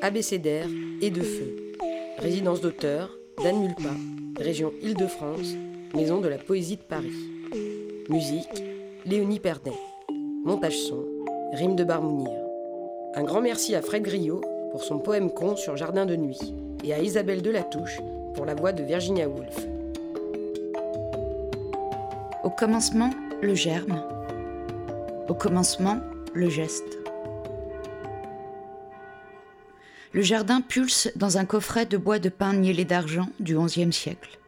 Abécédaire et de feu. Résidence d'auteur d'Anne Mulpa, région Île-de-France, maison de la poésie de Paris. Musique Léonie Perdet. Montage son Rime de Barmounir. Un grand merci à Fred Griot pour son poème con sur Jardin de nuit et à Isabelle Delatouche pour la voix de Virginia Woolf. Au commencement, le germe. Au commencement, le geste. Le jardin pulse dans un coffret de bois de pin niellé d'argent du XIe siècle.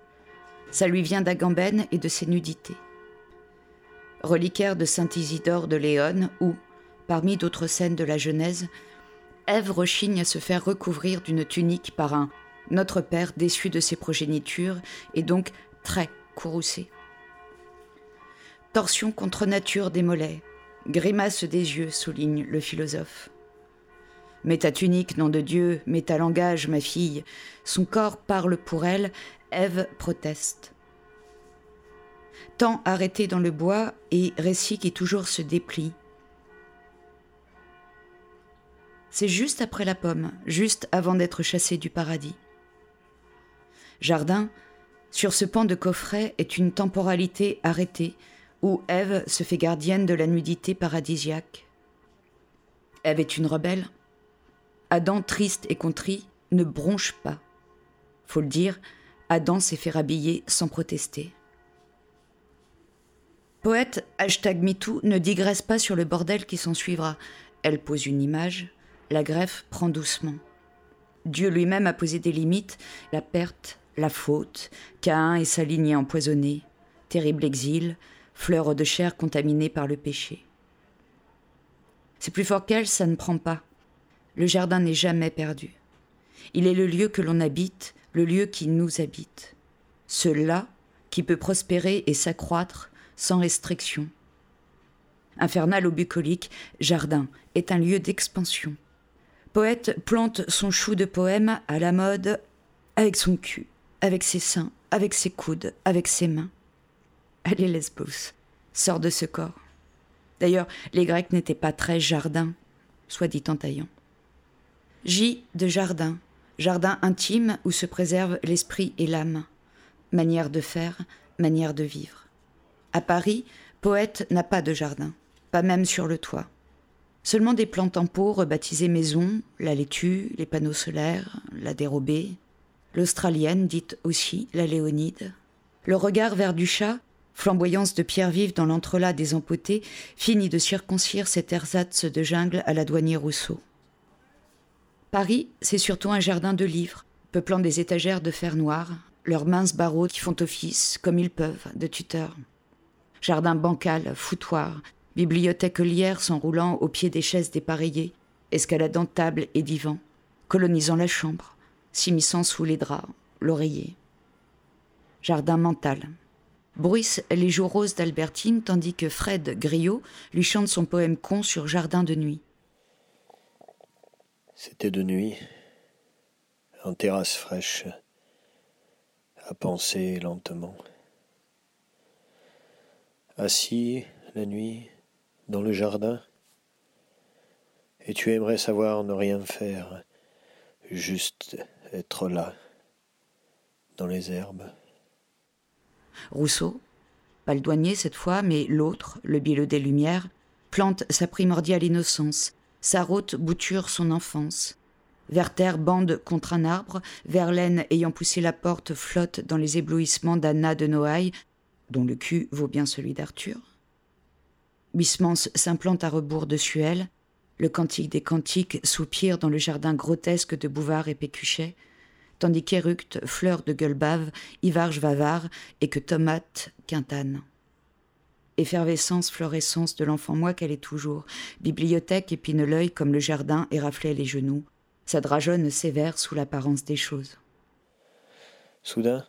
Ça lui vient d'Agamben et de ses nudités. Reliquaire de Saint Isidore de Léon, où, parmi d'autres scènes de la Genèse, Ève rechigne à se faire recouvrir d'une tunique par un Notre Père déçu de ses progénitures et donc très courroucé. Torsion contre nature des mollets, grimace des yeux, souligne le philosophe. Mets ta tunique, nom de Dieu, mets ta langage, ma fille. Son corps parle pour elle, Ève proteste. Temps arrêté dans le bois et récit qui toujours se déplie. C'est juste après la pomme, juste avant d'être chassé du paradis. Jardin, sur ce pan de coffret, est une temporalité arrêtée où Ève se fait gardienne de la nudité paradisiaque. Ève est une rebelle, Adam, triste et contrit, ne bronche pas. Faut le dire, Adam s'est fait rhabiller sans protester. Poète, hashtag MeToo, ne digresse pas sur le bordel qui s'ensuivra. Elle pose une image, la greffe prend doucement. Dieu lui-même a posé des limites, la perte, la faute, Caïn et sa lignée empoisonnée, terrible exil, fleur de chair contaminée par le péché. C'est plus fort qu'elle, ça ne prend pas. Le jardin n'est jamais perdu. Il est le lieu que l'on habite, le lieu qui nous habite. Ce là qui peut prospérer et s'accroître sans restriction. Infernal ou bucolique, jardin est un lieu d'expansion. Poète plante son chou de poème à la mode avec son cul, avec ses seins, avec ses coudes, avec ses mains. Allez, Lesbos, sort de ce corps. D'ailleurs, les Grecs n'étaient pas très jardins, soit dit en taillant. J de jardin, jardin intime où se préservent l'esprit et l'âme. Manière de faire, manière de vivre. À Paris, poète n'a pas de jardin, pas même sur le toit. Seulement des plantes en pot rebaptisées maisons, la laitue, les panneaux solaires, la dérobée, l'australienne dite aussi la léonide. Le regard vers du chat, flamboyance de pierre vive dans l'entrelac des empotés, finit de circoncire cet ersatz de jungle à la douanier Rousseau. Paris, c'est surtout un jardin de livres, peuplant des étagères de fer noir, leurs minces barreaux qui font office, comme ils peuvent, de tuteurs. Jardin bancal, foutoir, bibliothèque lière s'enroulant au pied des chaises dépareillées, escaladant table et divan, colonisant la chambre, s'immisçant sous les draps, l'oreiller. Jardin mental. Bruissent les jours roses d'Albertine tandis que Fred Griot lui chante son poème con sur Jardin de nuit. C'était de nuit, en terrasse fraîche, à penser lentement. Assis la nuit dans le jardin, et tu aimerais savoir ne rien faire, juste être là, dans les herbes. Rousseau, pas le douanier cette fois, mais l'autre, le bielleux des Lumières, plante sa primordiale innocence, sa route bouture son enfance. Werther bande contre un arbre, Verlaine ayant poussé la porte flotte dans les éblouissements d'Anna de Noailles, dont le cul vaut bien celui d'Arthur. Huysmans s'implante à rebours de Suel, le cantique des cantiques soupire dans le jardin grotesque de Bouvard et Pécuchet, tandis qu'Éructe, fleur de gueule bave, Ivarge Vavard et que Tomate quintane effervescence, florescence de l'enfant moi qu'elle est toujours, bibliothèque épine l'œil comme le jardin et raflait les genoux, sa drageonne sévère sous l'apparence des choses. Soudain,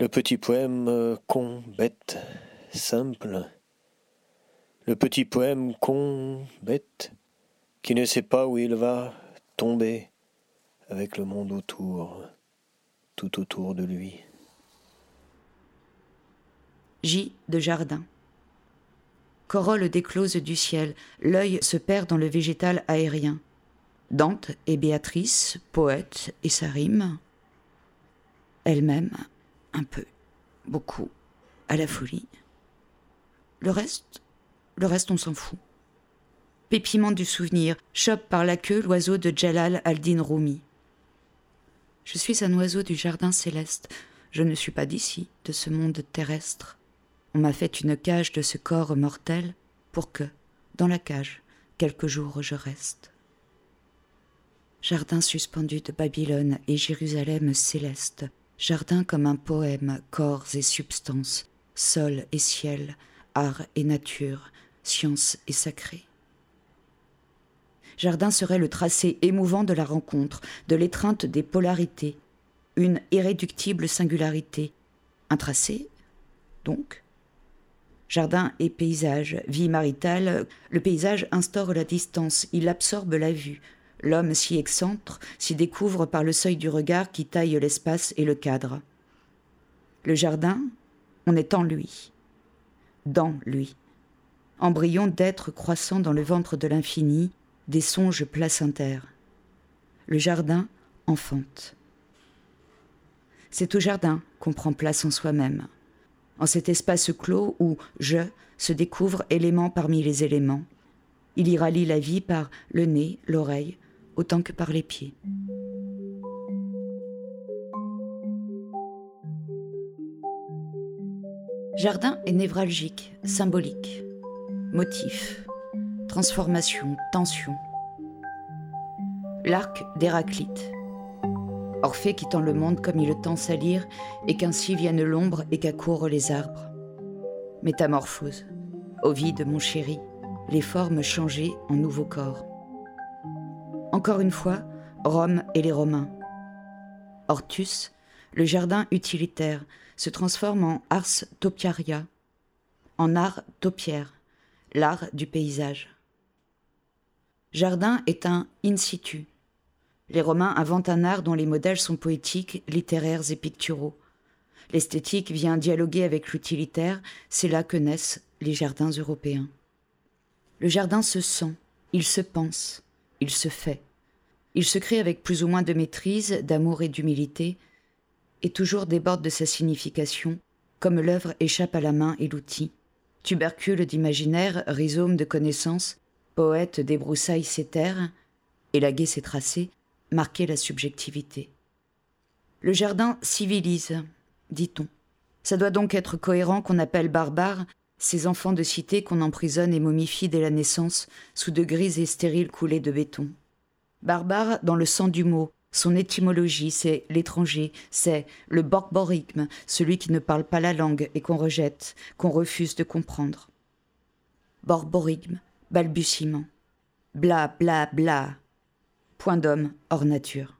le petit poème euh, con, bête, simple, le petit poème con, bête, qui ne sait pas où il va tomber avec le monde autour, tout autour de lui. J de Jardin. corolle déclose du ciel, l'œil se perd dans le végétal aérien. Dante et Béatrice, poète et sa rime. Elle-même, un peu, beaucoup, à la folie. Le reste, le reste, on s'en fout. Pépiment du souvenir, chope par la queue l'oiseau de Jalal al-Din Rumi. Je suis un oiseau du jardin céleste. Je ne suis pas d'ici, de ce monde terrestre. On m'a fait une cage de ce corps mortel pour que, dans la cage, quelques jours je reste. Jardin suspendu de Babylone et Jérusalem céleste, jardin comme un poème, corps et substance, sol et ciel, art et nature, science et sacré. Jardin serait le tracé émouvant de la rencontre, de l'étreinte des polarités, une irréductible singularité. Un tracé, donc Jardin et paysage, vie maritale, le paysage instaure la distance, il absorbe la vue. L'homme s'y excentre, s'y découvre par le seuil du regard qui taille l'espace et le cadre. Le jardin, on est en lui, dans lui, embryon d'être croissant dans le ventre de l'infini, des songes placentaires. Le jardin enfante. C'est au jardin qu'on prend place en soi-même, en cet espace clos où je se découvre élément parmi les éléments. Il y rallie la vie par le nez, l'oreille, autant que par les pieds. Jardin est névralgique, symbolique, motif, transformation, tension. L'arc d'Héraclite. Orphée qui tend le monde comme il le tend salir, et qu'ainsi vienne l'ombre et qu'accourent les arbres. Métamorphose. Ovide, mon chéri, les formes changées en nouveaux corps. Encore une fois, Rome et les Romains. Hortus, le jardin utilitaire, se transforme en ars topiaria, en art topiaire, l'art du paysage. Jardin est un in situ. Les Romains inventent un art dont les modèles sont poétiques, littéraires et picturaux. L'esthétique vient dialoguer avec l'utilitaire, c'est là que naissent les jardins européens. Le jardin se sent, il se pense, il se fait. Il se crée avec plus ou moins de maîtrise, d'amour et d'humilité, et toujours déborde de sa signification, comme l'œuvre échappe à la main et l'outil. Tubercule d'imaginaire, rhizome de connaissances, poète débroussaille ses terres, élaguer ses tracés, marquer la subjectivité. Le jardin civilise, dit-on. Ça doit donc être cohérent qu'on appelle barbares ces enfants de cité qu'on emprisonne et momifie dès la naissance sous de grises et stériles coulées de béton. Barbare dans le sang du mot, son étymologie, c'est l'étranger, c'est le borborigme, celui qui ne parle pas la langue et qu'on rejette, qu'on refuse de comprendre. Borborigme, balbutiement. Bla, bla, bla. Point d'homme hors nature.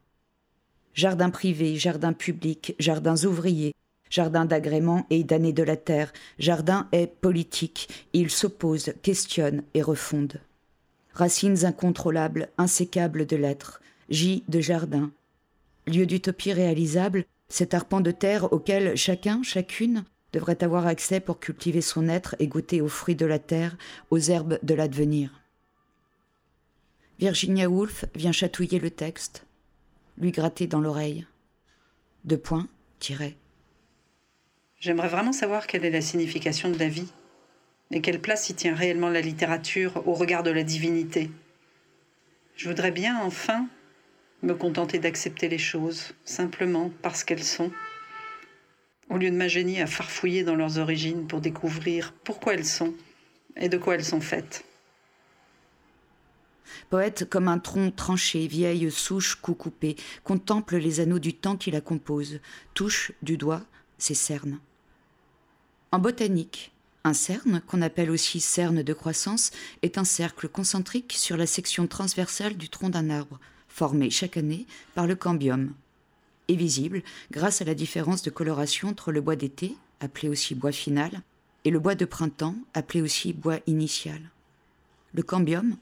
Jardin privé, jardin public, jardins ouvriers, jardin d'agrément et d'années de la terre, jardin est politique, il s'oppose, questionne et refonde. Racines incontrôlables, insécables de l'être, J de jardin. Lieu d'utopie réalisable, cet arpent de terre auquel chacun, chacune, devrait avoir accès pour cultiver son être et goûter aux fruits de la terre, aux herbes de l'advenir. Virginia Woolf vient chatouiller le texte, lui gratter dans l'oreille. Deux points, tiret. J'aimerais vraiment savoir quelle est la signification de la vie et quelle place y tient réellement la littérature au regard de la divinité. Je voudrais bien, enfin, me contenter d'accepter les choses, simplement parce qu'elles sont, au lieu de m'ingénier à farfouiller dans leurs origines pour découvrir pourquoi elles sont et de quoi elles sont faites. Poète comme un tronc tranché, vieille souche coup coupée, contemple les anneaux du temps qui la composent, touche du doigt ses cernes. En botanique, un cerne, qu'on appelle aussi cerne de croissance, est un cercle concentrique sur la section transversale du tronc d'un arbre, formé chaque année par le cambium, et visible grâce à la différence de coloration entre le bois d'été, appelé aussi bois final, et le bois de printemps, appelé aussi bois initial. Le cambium,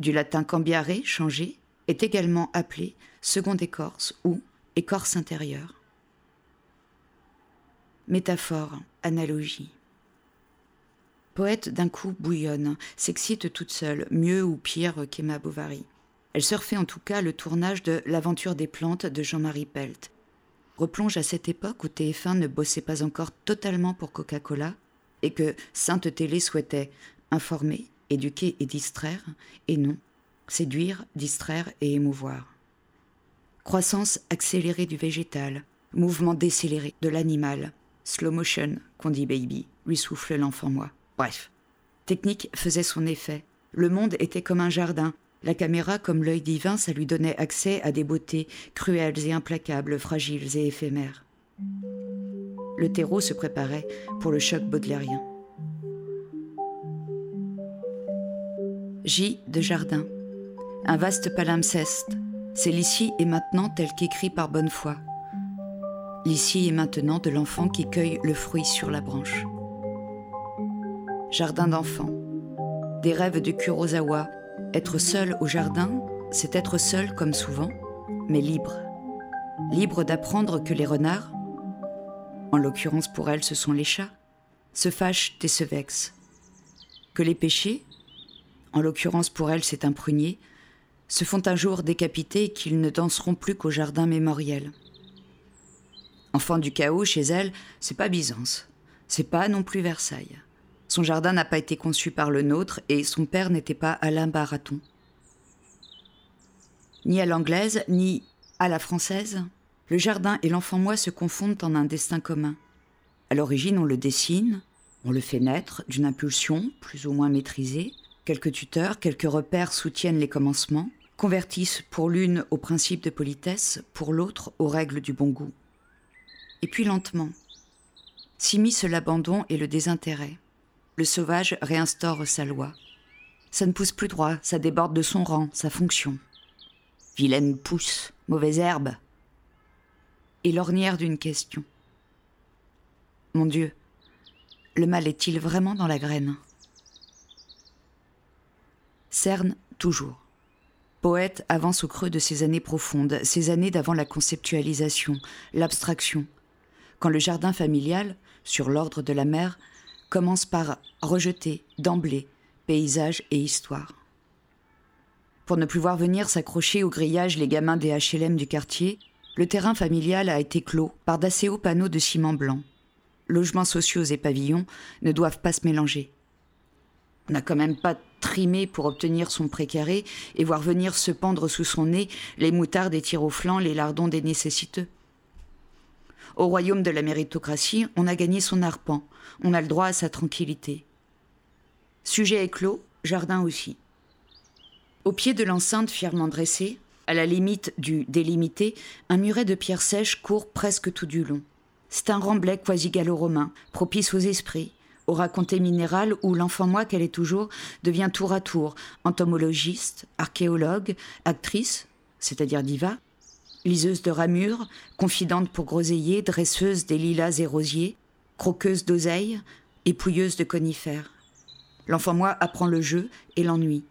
du latin cambiare, changé, est également appelé seconde écorce ou écorce intérieure. Métaphore, analogie. poète d'un coup bouillonne, s'excite toute seule, mieux ou pire qu'Emma Bovary. Elle surfait en tout cas le tournage de L'aventure des plantes de Jean-Marie Pelt. Replonge à cette époque où TF1 ne bossait pas encore totalement pour Coca-Cola et que Sainte Télé souhaitait informer, éduquer et distraire, et non, séduire, distraire et émouvoir. Croissance accélérée du végétal, mouvement décéléré de l'animal, slow motion, qu'on dit baby, lui souffle l'enfant moi. Bref, technique faisait son effet. Le monde était comme un jardin. La caméra, comme l'œil divin, ça lui donnait accès à des beautés cruelles et implacables, fragiles et éphémères. Le terreau se préparait pour le choc baudelairien. J de jardin. Un vaste palimpseste. C'est l'ici et maintenant tel qu'écrit par bonne foi. L'ici et maintenant de l'enfant qui cueille le fruit sur la branche. Jardin d'enfant. Des rêves de Kurosawa. Être seul au jardin, c'est être seul comme souvent, mais libre. Libre d'apprendre que les renards, en l'occurrence pour elle ce sont les chats, se fâchent et se vexent. Que les péchés, en l'occurrence pour elle c'est un prunier, se font un jour décapiter et qu'ils ne danseront plus qu'au jardin mémoriel. Enfant du chaos chez elle, c'est pas Byzance, c'est pas non plus Versailles. Son jardin n'a pas été conçu par le nôtre et son père n'était pas Alain Baraton. Ni à l'anglaise, ni à la française, le jardin et l'enfant-moi se confondent en un destin commun. À l'origine, on le dessine, on le fait naître d'une impulsion plus ou moins maîtrisée. Quelques tuteurs, quelques repères soutiennent les commencements, convertissent pour l'une au principe de politesse, pour l'autre aux règles du bon goût. Et puis lentement, s'immisce l'abandon et le désintérêt. Le sauvage réinstaure sa loi. Ça ne pousse plus droit, ça déborde de son rang, sa fonction. Vilaine pousse, mauvaise herbe. Et l'ornière d'une question. Mon Dieu, le mal est-il vraiment dans la graine? Cerne toujours. Poète avance au creux de ses années profondes, ces années d'avant la conceptualisation, l'abstraction, quand le jardin familial, sur l'ordre de la mère, commence par rejeter d'emblée paysage et histoire. Pour ne plus voir venir s'accrocher au grillage les gamins des HLM du quartier, le terrain familial a été clos par d'assez hauts panneaux de ciment blanc. Logements sociaux et pavillons ne doivent pas se mélanger. On n'a quand même pas trimé pour obtenir son précaré et voir venir se pendre sous son nez les moutards des tirs au flanc, les lardons des nécessiteux. Au royaume de la méritocratie, on a gagné son arpent, on a le droit à sa tranquillité. Sujet éclos, jardin aussi. Au pied de l'enceinte fièrement dressée, à la limite du délimité, un muret de pierre sèche court presque tout du long. C'est un remblai quasi gallo-romain, propice aux esprits, au raconté minéral où l'enfant moi qu'elle est toujours devient tour à tour entomologiste, archéologue, actrice, c'est-à-dire diva, liseuse de ramures, confidente pour groseillier, dresseuse des lilas et rosiers, croqueuse d'oseille, épouilleuse de conifères. L'enfant moi apprend le jeu et l'ennui.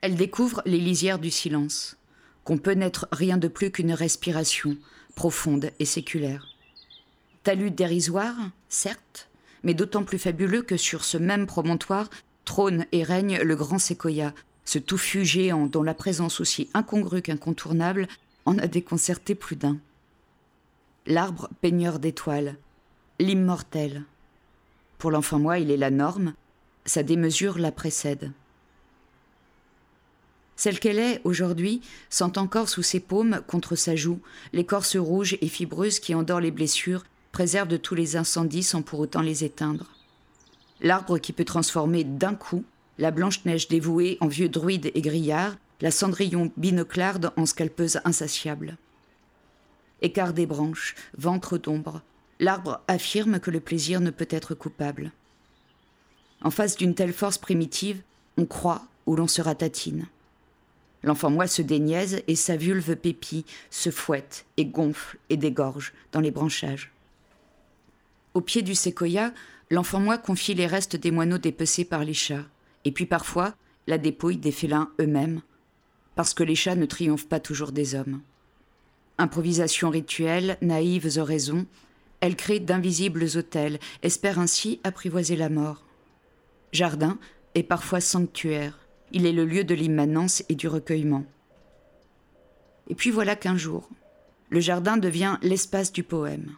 Elle découvre les lisières du silence, qu'on peut n'être rien de plus qu'une respiration profonde et séculaire. Talus dérisoire, certes, mais d'autant plus fabuleux que sur ce même promontoire trône et règne le grand séquoia, ce touffu géant dont la présence aussi incongrue qu'incontournable en a déconcerté plus d'un. L'arbre peigneur d'étoiles, l'immortel. Pour l'enfant moi, il est la norme, sa démesure la précède. Celle qu'elle est aujourd'hui sent encore sous ses paumes, contre sa joue, l'écorce rouge et fibreuse qui endort les blessures, préserve de tous les incendies sans pour autant les éteindre. L'arbre qui peut transformer d'un coup la blanche-neige dévouée en vieux druide et grillard, la cendrillon binoclarde en scalpeuse insatiable. Écart des branches, ventre d'ombre, l'arbre affirme que le plaisir ne peut être coupable. En face d'une telle force primitive, on croit ou l'on se ratatine. L'enfant moi se déniaise et sa vulve pépille, se fouette et gonfle et dégorge dans les branchages. Au pied du séquoia, l'enfant moi confie les restes des moineaux dépecés par les chats, et puis parfois la dépouille des félins eux-mêmes, parce que les chats ne triomphent pas toujours des hommes. Improvisation rituelle, naïves oraisons, elle crée d'invisibles autels, espère ainsi apprivoiser la mort. Jardin est parfois sanctuaire. Il est le lieu de l'immanence et du recueillement. Et puis voilà qu'un jour, le jardin devient l'espace du poème.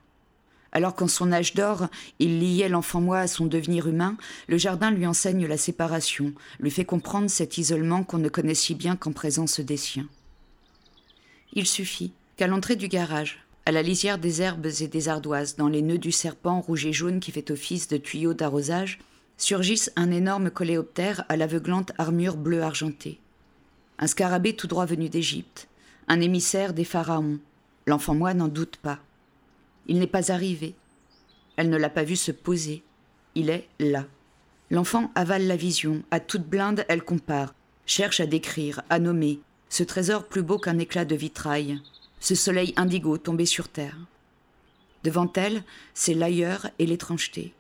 Alors qu'en son âge d'or, il liait l'enfant moi à son devenir humain, le jardin lui enseigne la séparation, lui fait comprendre cet isolement qu'on ne connaît si bien qu'en présence des siens. Il suffit qu'à l'entrée du garage, à la lisière des herbes et des ardoises, dans les nœuds du serpent rouge et jaune qui fait office de tuyau d'arrosage, surgisse un énorme coléoptère à l'aveuglante armure bleue argentée. Un scarabée tout droit venu d'Égypte, un émissaire des pharaons. L'enfant moi n'en doute pas. Il n'est pas arrivé. Elle ne l'a pas vu se poser. Il est là. L'enfant avale la vision. À toute blinde, elle compare, cherche à décrire, à nommer. Ce trésor plus beau qu'un éclat de vitrail. Ce soleil indigo tombé sur terre. Devant elle, c'est l'ailleurs et l'étrangeté.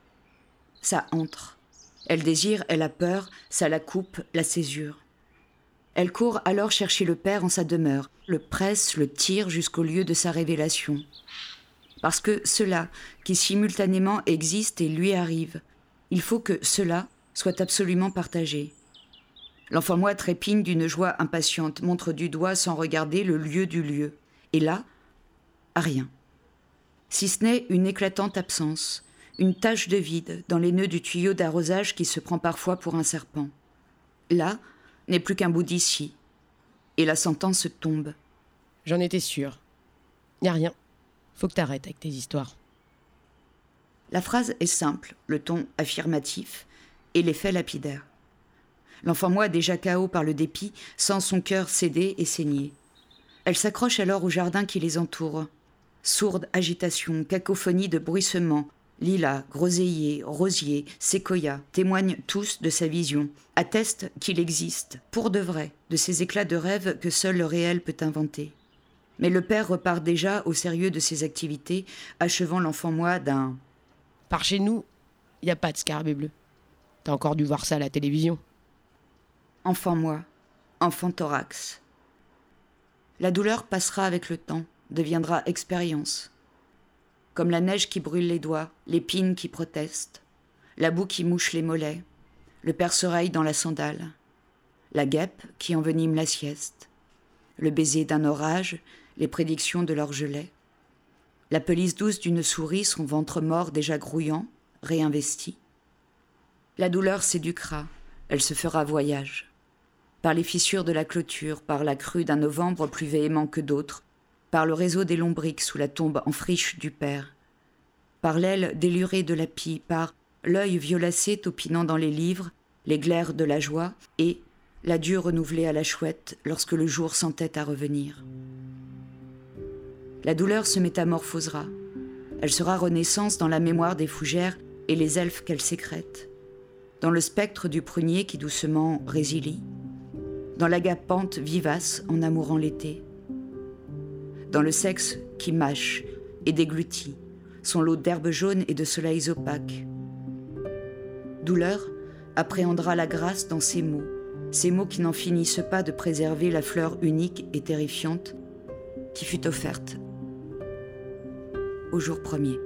Ça entre. Elle désire, elle a peur, ça la coupe, la césure. Elle court alors chercher le père en sa demeure, le presse, le tire jusqu'au lieu de sa révélation parce que cela, qui simultanément existe et lui arrive, il faut que cela soit absolument partagé. L'enfant moi trépigne d'une joie impatiente, montre du doigt sans regarder le lieu du lieu. Et là, rien. Si ce n'est une éclatante absence, une tache de vide dans les nœuds du tuyau d'arrosage qui se prend parfois pour un serpent. Là n'est plus qu'un bout d'ici. Et la sentence tombe. J'en étais sûr. Y a rien. Faut que t'arrêtes avec tes histoires. La phrase est simple, le ton affirmatif et l'effet lapidaire. L'enfant moi, déjà KO par le dépit, sent son cœur céder et saigner. Elle s'accroche alors au jardin qui les entoure. Sourde agitation, cacophonie de bruissements, lilas, groseilliers, rosiers, séquoias témoignent tous de sa vision, attestent qu'il existe, pour de vrai, de ces éclats de rêve que seul le réel peut inventer. Mais le père repart déjà au sérieux de ses activités, achevant l'enfant moi d'un Par chez nous, il n'y a pas de scarabée bleu. T'as encore dû voir ça à la télévision. Enfant moi, enfant thorax. La douleur passera avec le temps, deviendra expérience. Comme la neige qui brûle les doigts, l'épine qui proteste, la boue qui mouche les mollets, le perce-oreille dans la sandale, la guêpe qui envenime la sieste, le baiser d'un orage les prédictions de l'orgelet, la pelisse douce d'une souris, son ventre mort déjà grouillant, réinvesti. La douleur s'éduquera, elle se fera voyage. Par les fissures de la clôture, par la crue d'un novembre plus véhément que d'autres, par le réseau des lombriques sous la tombe en friche du père, par l'aile délurée de la pie, par l'œil violacé topinant dans les livres, les glaires de la joie, et l'adieu renouvelé à la chouette lorsque le jour s'entête à revenir. La douleur se métamorphosera. Elle sera renaissance dans la mémoire des fougères et les elfes qu'elle sécrète, dans le spectre du prunier qui doucement résilie, dans l'agapante vivace en amourant l'été, dans le sexe qui mâche et déglutit son lot d'herbes jaunes et de soleils opaques. Douleur appréhendera la grâce dans ces mots, ces mots qui n'en finissent pas de préserver la fleur unique et terrifiante qui fut offerte au jour premier.